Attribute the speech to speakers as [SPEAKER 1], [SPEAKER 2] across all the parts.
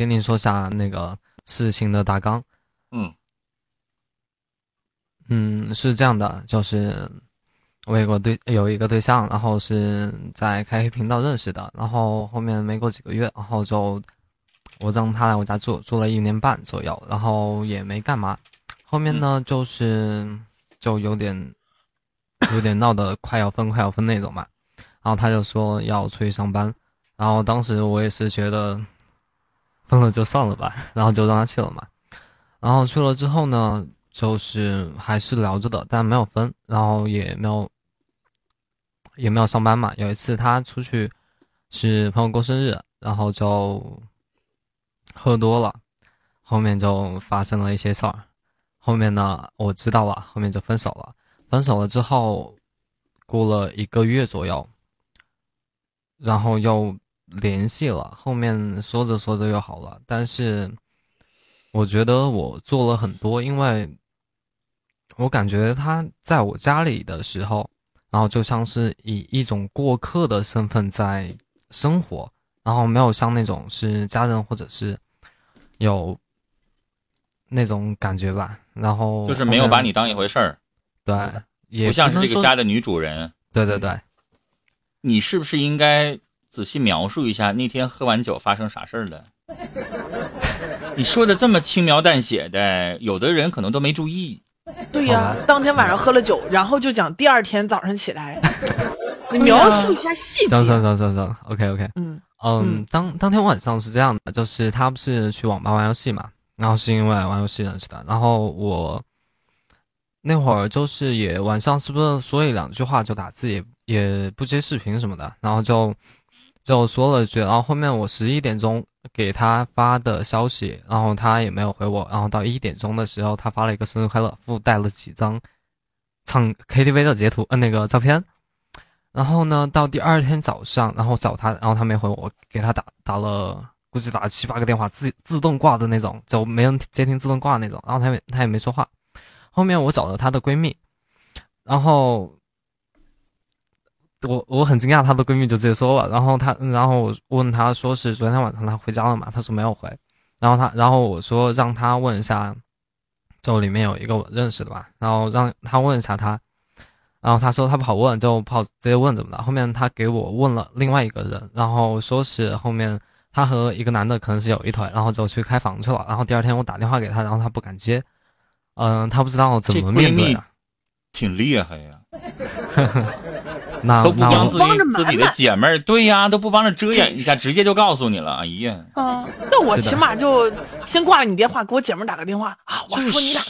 [SPEAKER 1] 给你说下那个事情的大纲。
[SPEAKER 2] 嗯。
[SPEAKER 1] 嗯，是这样的，就是我有个对有一个对象，然后是在开黑频道认识的，然后后面没过几个月，然后就我让他来我家住，住了一年半左右，然后也没干嘛。后面呢，就是就有点有点闹得快要分快要分那种嘛，然后他就说要出去上班，然后当时我也是觉得分了就算了吧，然后就让他去了嘛。然后去了之后呢，就是还是聊着的，但没有分，然后也没有也没有上班嘛。有一次他出去是朋友过生日，然后就喝多了，后面就发生了一些事儿。后面呢，我知道了，后面就分手了。分手了之后，过了一个月左右，然后又联系了。后面说着说着又好了，但是我觉得我做了很多，因为我感觉他在我家里的时候，然后就像是以一种过客的身份在生活，然后没有像那种是家人或者是有那种感觉吧。然后
[SPEAKER 2] 就是没有把你当一回事儿，
[SPEAKER 1] 对，也
[SPEAKER 2] 不像是这个家
[SPEAKER 1] 的。
[SPEAKER 2] 的女主人。
[SPEAKER 1] 对对对，
[SPEAKER 2] 你是不是应该仔细描述一下那天喝完酒发生啥事儿了？你说的这么轻描淡写的，有的人可能都没注意。
[SPEAKER 3] 对呀、当天晚上喝了酒，然后就讲第二天早上起来，你描述一下细节
[SPEAKER 1] 行。行行行行，OK OK，
[SPEAKER 3] 嗯
[SPEAKER 1] 嗯
[SPEAKER 3] 嗯，
[SPEAKER 1] 当当天晚上是这样的，就是他不是去网吧玩游戏嘛，然后是因为玩游戏认识的，然后我那会儿就是也晚上是不是说一两句话就打字，也也不接视频什么的，然后就就说了一句，然后后面我十一点钟给他发的消息，然后他也没有回我，然后到一点钟的时候，他发了一个生日快乐，附带了几张唱 KTV 的截图，呃，那个照片。然后呢，到第二天早上，然后找他，然后他没回我，给他打打了，估计打了七八个电话，自自动挂的那种，就没人接听自动挂那种。然后他他也没说话。后面我找了她的闺蜜，然后我我很惊讶，她的闺蜜就直接说了，然后她然后我问她说是昨天晚上她回家了吗？她说没有回。然后她然后我说让她问一下，就里面有一个我认识的吧，然后让她问一下她。然后她说她不好问，就不好直接问怎么的。后面她给我问了另外一个人，然后说是后面她和一个男的可能是有一腿，然后就去开房去了。然后第二天我打电话给她，然后她不敢接，嗯、她不知道怎么面对啊。
[SPEAKER 2] 挺厉害呀，
[SPEAKER 1] 那
[SPEAKER 2] 都不帮自己自己的姐妹儿，对呀，都不帮着遮掩一下，直接就告诉你了。哎呀，
[SPEAKER 3] 啊，那我起码就先挂了你电话，给我姐妹儿打个电话啊，我
[SPEAKER 2] 就
[SPEAKER 3] 说你俩，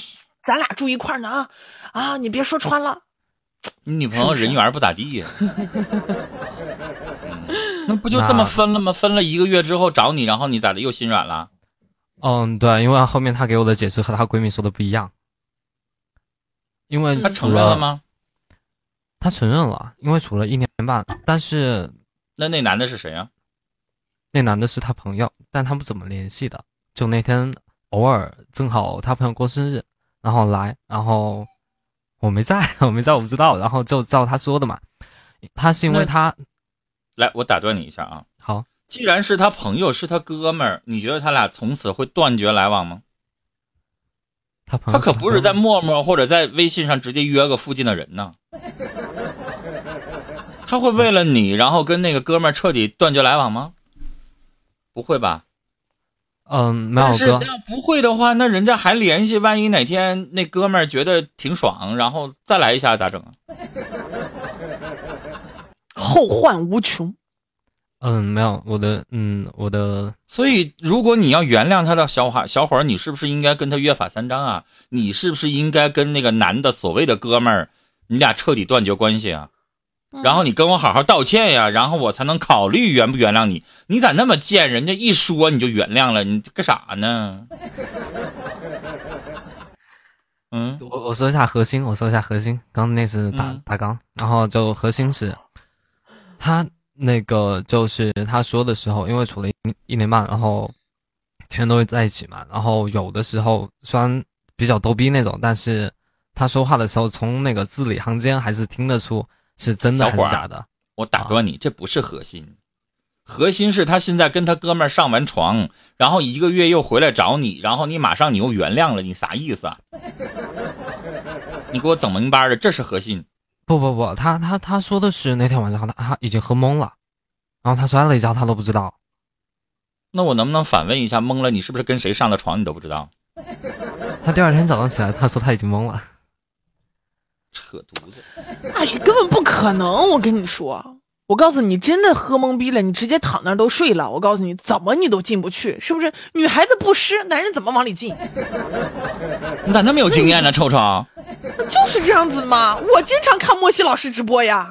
[SPEAKER 3] 咱俩住一块儿呢啊啊，你别说穿了。
[SPEAKER 2] 你女朋友人缘不咋地呀。嗯那不就这么分了吗？分了一个月之后找你，然后你咋的又心软了？
[SPEAKER 1] 嗯，对，因为后面她给我的解释和她闺蜜说的不一样，因为
[SPEAKER 2] 她承认了？吗？
[SPEAKER 1] 她承认了，因为处了一年半，但是
[SPEAKER 2] 那那男的是谁啊？
[SPEAKER 1] 那男的是他朋友，但他们怎么联系的。就那天偶尔正好他朋友过生日，然后来，然后我没在，我没在，我不知道。然后就照他说的嘛，他是因为他
[SPEAKER 2] 来，我打断你一下啊。
[SPEAKER 1] 好，
[SPEAKER 2] 既然是他朋友，是他哥们儿，你觉得他俩从此会断绝来往吗？
[SPEAKER 1] 他朋友
[SPEAKER 2] 他可不是在陌陌或者在微信上直接约个附近的人呢。他会为了你，然后跟那个哥们儿彻底断绝来往吗？不会吧？
[SPEAKER 1] 嗯，没
[SPEAKER 2] 但是
[SPEAKER 1] 有哥，
[SPEAKER 2] 要不会的话，那人家还联系，万一哪天那哥们儿觉得挺爽，然后再来一下咋整啊？
[SPEAKER 3] 后患无穷。
[SPEAKER 1] 嗯，没有我的，嗯，我的，
[SPEAKER 2] 所以，如果你要原谅他的小伙小伙儿，你是不是应该跟他约法三章啊？你是不是应该跟那个男的所谓的哥们儿，你俩彻底断绝关系啊？然后你跟我好好道歉呀，然后我才能考虑原不原谅你。你咋那么贱？人家一说你就原谅了，你干啥呢？嗯，
[SPEAKER 1] 我我说一下核心，我说一下核心，刚刚那次打
[SPEAKER 2] 嗯
[SPEAKER 1] 大纲，然后就核心是，他那个就是他说的时候，因为处了一一年半，然后天天都会在一起嘛，然后有的时候虽然比较逗逼那种，但是他说话的时候，从那个字里行间还是听得出是真的还是假的。
[SPEAKER 2] 我打断你，这不是核心，核心是他现在跟他哥们上完床，然后一个月又回来找你，然后你马上你又原谅了，你啥意思啊？你给我整明白了，这是核心。
[SPEAKER 1] 不不不，他他他说的是那天晚上他他已经喝懵了，然后他摔了一跤，他都不知道。
[SPEAKER 2] 那我能不能反问一下，懵了你是不是跟谁上的床，你都不知道？
[SPEAKER 1] 他第二天早上起来，他说他已经懵了。
[SPEAKER 2] 扯犊子！
[SPEAKER 3] 哎，根本不可能！我跟你说，我告诉你，真的喝懵逼了，你直接躺那儿都睡了。我告诉你，怎么你都进不去，是不是？女孩子不湿，男人怎么往里进？
[SPEAKER 2] 你咋那么有经验呢，臭臭？
[SPEAKER 3] 就是这样子嘛！我经常看莫西老师直播呀。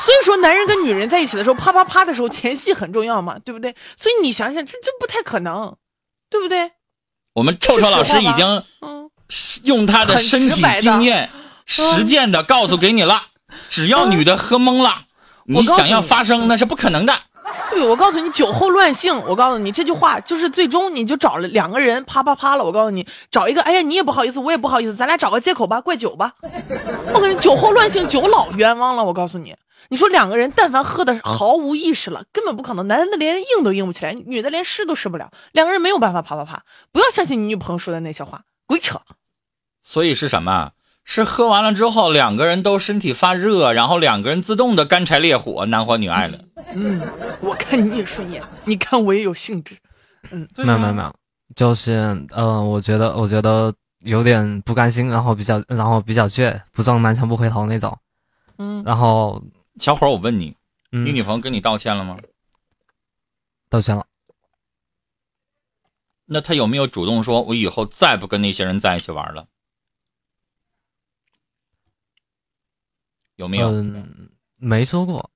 [SPEAKER 3] 所以说，男人跟女人在一起的时候，啪啪啪的时候，前戏很重要嘛，对不对？所以你想想，这这不太可能，对不对？
[SPEAKER 2] 我们臭臭老师已经
[SPEAKER 3] 嗯，
[SPEAKER 2] 用他的身体经验、实践的告诉给你了，只要女的喝懵了，你想要发生那是不可能的。
[SPEAKER 3] 对，我告诉你，酒后乱性，我告诉你这句话就是最终你就找了两个人啪啪啪了。我告诉你，找一个，哎呀，你也不好意思，我也不好意思，咱俩找个借口吧，怪酒吧。我跟你酒后乱性，酒老冤枉了。我告诉你，你说两个人但凡喝的毫无意识了，根本不可能，男的连硬都硬不起来，女的连试都试不了，两个人没有办法啪啪啪。不要相信你女朋友说的那些话，鬼扯。
[SPEAKER 2] 所以是什么？是喝完了之后，两个人都身体发热，然后两个人自动的干柴烈火，男欢女爱了。
[SPEAKER 3] 嗯，我看你也顺眼，你看我也有兴致。嗯，
[SPEAKER 1] 没有没有没有，就是呃，我觉得我觉得有点不甘心，然后比较然后比较倔，不撞南墙不回头那种。
[SPEAKER 3] 嗯，
[SPEAKER 1] 然后
[SPEAKER 2] 小伙儿，我问你，
[SPEAKER 1] 嗯
[SPEAKER 2] 你女朋友跟你道歉了吗？
[SPEAKER 1] 道歉了，
[SPEAKER 2] 那他有没有主动说，我以后再不跟那些人在一起玩了？有没有？
[SPEAKER 1] 嗯，没说过。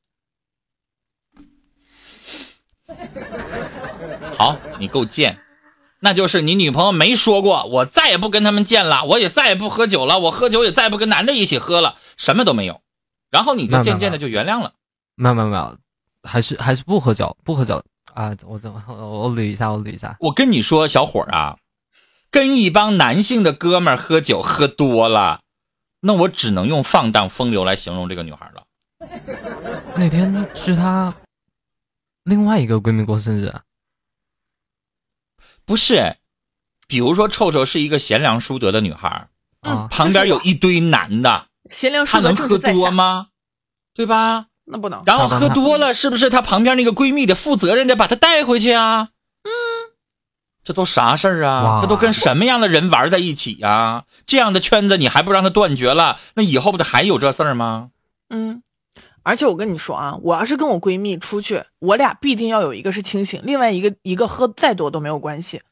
[SPEAKER 2] 好，你够贱，那就是你女朋友没说过，我再也不跟他们见了，我也再也不喝酒了，我喝酒也再也不跟男的一起喝了，什么都没有，然后你就渐渐的就原谅了。
[SPEAKER 1] 没有没有没有，还是还是不喝酒，不喝酒啊！我怎么我我捋一下，我捋一下。
[SPEAKER 2] 我跟你说，小伙儿啊，跟一帮男性的哥们儿喝酒喝多了，那我只能用放荡风流来形容这个女孩了。
[SPEAKER 1] 那天是她另外一个闺蜜过生日，
[SPEAKER 2] 不是，比如说臭臭是一个贤良淑德的女孩，
[SPEAKER 1] 啊，
[SPEAKER 2] 旁边有一堆男的，
[SPEAKER 3] 贤良淑德
[SPEAKER 2] 她能喝多吗？对吧？
[SPEAKER 3] 那不能。
[SPEAKER 2] 然后喝多了，是不是她旁边那个闺蜜得负责任的把她带回去啊？嗯，这都啥事儿啊？
[SPEAKER 1] 哇
[SPEAKER 2] 这都跟什么样的人玩在一起呀、这样的圈子你还不让他断绝了，那以后不得还有这事儿吗？
[SPEAKER 3] 嗯，而且我跟你说啊，我要是跟我闺蜜出去，我俩必定要有一个是清醒，另外一个一个喝再多都没有关系。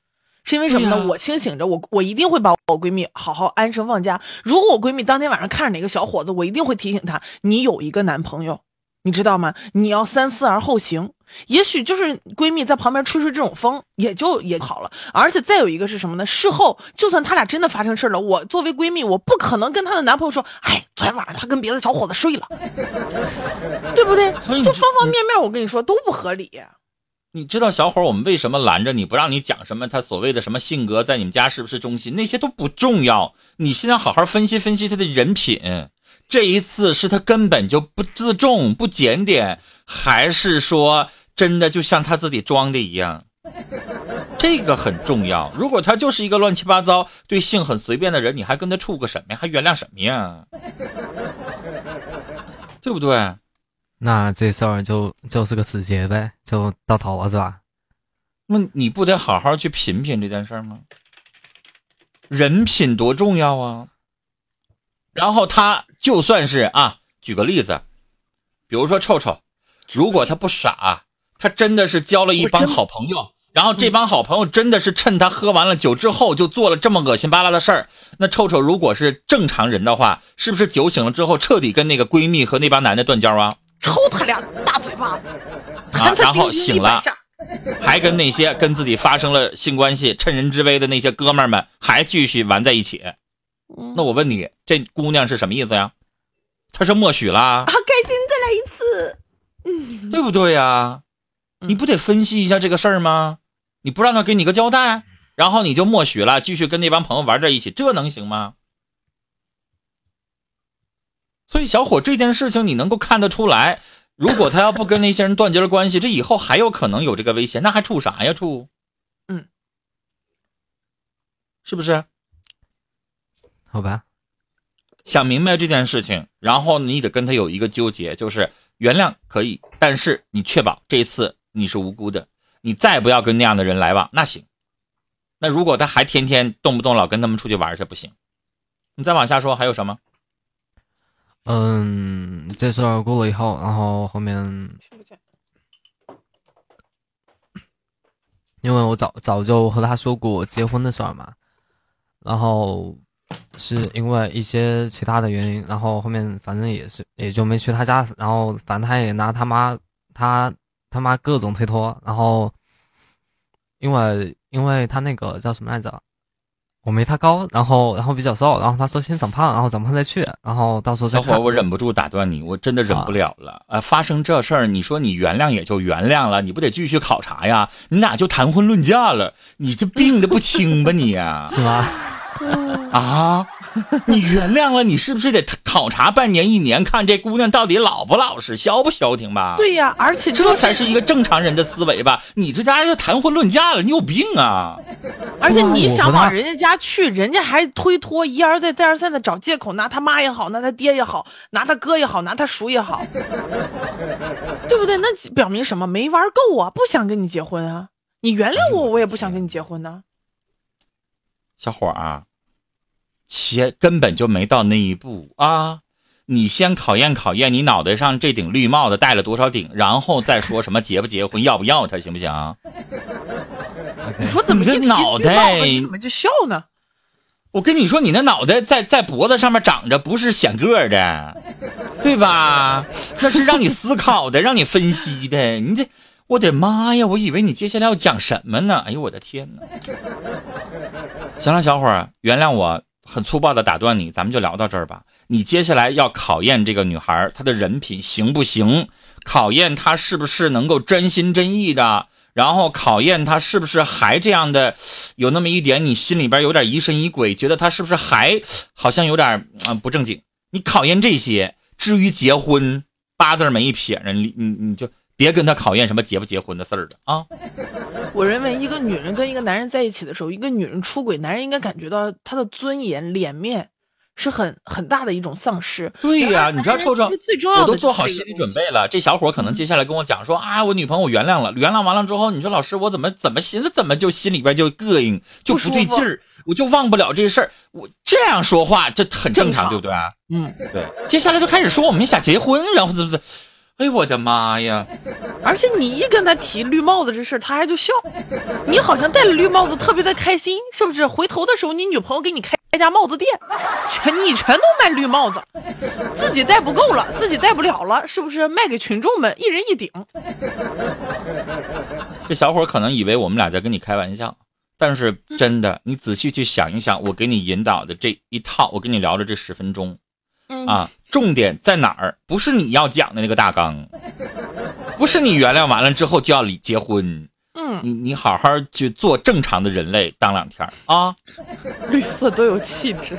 [SPEAKER 3] 是因为什么呢？我清醒着，我我一定会把我闺蜜好好安生放家。如果我闺蜜当天晚上看着哪个小伙子，我一定会提醒她，你有一个男朋友，你知道吗？你要三思而后行。也许就是闺蜜在旁边吹吹这种风，也就也好了。而且再有一个是什么呢？事后就算他俩真的发生事了，我作为闺蜜，我不可能跟她的男朋友说，哎，昨天晚上她跟别的小伙子睡了，对不对？
[SPEAKER 2] 所以就
[SPEAKER 3] 就方方面面，我跟你说都不合理。
[SPEAKER 2] 你知道小伙，我们为什么拦着你不让你讲什么他所谓的什么性格在你们家是不是中心？那些都不重要。你现在好好分析分析他的人品。这一次是他根本就不自重、不检点，还是说真的就像他自己装的一样？这个很重要。如果他就是一个乱七八糟、对性很随便的人，你还跟他处个什么呀？还原谅什么呀？对不对？
[SPEAKER 1] 那这事儿就就是个死结呗，就到头了是吧？
[SPEAKER 2] 那你不得好好去品品这件事吗？人品多重要啊！然后他就算是啊，举个例子，比如说臭臭，如果他不傻，他真的是交了一帮好朋友，然后这帮好朋友真的是趁他喝完了酒之后就做了这么恶心巴拉的事儿，那臭臭如果是正常人的话，是不是酒醒了之后彻底跟那个闺蜜和那帮男的断交啊？
[SPEAKER 3] 抽他俩大嘴巴子，
[SPEAKER 2] 啊然后醒了。还跟那些跟自己发生了性关系、趁人之危的那些哥们儿们还继续玩在一起。
[SPEAKER 3] 嗯
[SPEAKER 2] 那我问你，这姑娘是什么意思呀？她是默许啦
[SPEAKER 3] 好，，开心，再来一次。嗯，
[SPEAKER 2] 对不对呀？
[SPEAKER 3] 嗯
[SPEAKER 2] 你不得分析一下这个事儿吗？你不让他给你个交代，然后你就默许了，继续跟那帮朋友玩在一起，这能行吗？所以小伙这件事情你能够看得出来，如果他要不跟那些人断绝了关系，这以后还有可能有这个危险，那还处啥呀？处，
[SPEAKER 3] 嗯，
[SPEAKER 2] 是不是？
[SPEAKER 1] 好吧，
[SPEAKER 2] 想明白这件事情，然后你得跟他有一个纠结，就是原谅可以，但是你确保这一次你是无辜的，你再不要跟那样的人来往，那行。那如果他还天天动不动老跟他们出去玩去，不行。你再往下说还有什么？
[SPEAKER 1] 嗯，这事儿过了以后，然后后面，因为我早早就和他说过结婚的事儿嘛，然后是因为一些其他的原因，然后后面反正也是也就没去他家，然后反正他也拿他妈他他妈各种推脱，然后因为因为他那个叫什么来着？我没他高，然后然后比较瘦，然后他说先长胖，然后长胖再去，然后到时候。
[SPEAKER 2] 小伙，我忍不住打断你，我真的忍不了了。呃，发生这事儿，你说你原谅也就原谅了，你不得继续考察呀？你俩就谈婚论嫁了，你这病的不轻吧你呀？
[SPEAKER 1] 是吗？
[SPEAKER 2] 啊，你原谅了，你是不是得考察半年一年，看这姑娘到底老不老实，消不消停吧？
[SPEAKER 3] 对呀，而且
[SPEAKER 2] 这才是一个正常人的思维吧？你这家就谈婚论嫁了，你有病啊！
[SPEAKER 3] 而且你想往人家家去，人家还推脱，一而再再而三的找借口，拿他妈也好，拿他爹也好，拿他哥也好，拿他叔也好，对不对？那表明什么？没玩够啊，不想跟你结婚啊！你原谅我，我也不想跟你结婚呢。
[SPEAKER 2] 小伙儿，且根本就没到那一步啊！你先考验考验你脑袋上这顶绿帽子戴了多少顶，然后再说什么结不结婚，要不要他，行不行？
[SPEAKER 3] 你说怎么
[SPEAKER 2] 这脑袋
[SPEAKER 3] 怎么就笑呢？
[SPEAKER 2] 我跟你说，你那脑袋在在脖子上面长着，不是显个的，对吧？那是让你思考的，让你分析的。你这，我的妈呀！我以为你接下来要讲什么呢？哎呦，我的天哪！行了，小伙儿，原谅我很粗暴的打断你，咱们就聊到这儿吧。你接下来要考验这个女孩她的人品行不行？考验她是不是能够真心真意的？然后考验她是不是还这样的，有那么一点你心里边有点疑神疑鬼，觉得她是不是还好像有点啊不正经？你考验这些，至于结婚八字没一撇呢，你你你就别跟他考验什么结不结婚的事儿了啊。
[SPEAKER 3] 我认为一个女人跟一个男人在一起的时候，一个女人出轨，男人应该感觉到她的尊严、脸面是很很大的一种丧失。
[SPEAKER 2] 对呀，你知道，臭臭，
[SPEAKER 3] 最重要
[SPEAKER 2] 的我都做好心理准备了。这小伙可能接下来跟我讲说啊，我女朋友我原谅了，原谅完了之后，你说老师我怎么怎么寻思，怎么就心里边就膈应，就不对劲儿，我就忘不了这事儿。我这样说话，这很正常，对不对啊？
[SPEAKER 3] 嗯，
[SPEAKER 2] 对。接下来就开始说我们想结婚，然后怎么怎么。哎呦我的妈呀！
[SPEAKER 3] 而且你一跟他提绿帽子这事他还就笑。你好像戴了绿帽子特别的开心，是不是？回头的时候，你女朋友给你开家帽子店，全你全都卖绿帽子，自己戴不够了，自己戴不了了，是不是？卖给群众们，一人一顶。
[SPEAKER 2] 这小伙可能以为我们俩在跟你开玩笑，但是真的，你仔细去想一想，我给你引导的这一套，我跟你聊了这十分钟。啊，重点在哪儿？不是你要讲的那个大纲，不是你原谅完了之后就要离结婚。
[SPEAKER 3] 嗯，
[SPEAKER 2] 你你好好去做正常的人类，当两天啊。
[SPEAKER 3] 绿色多有气质。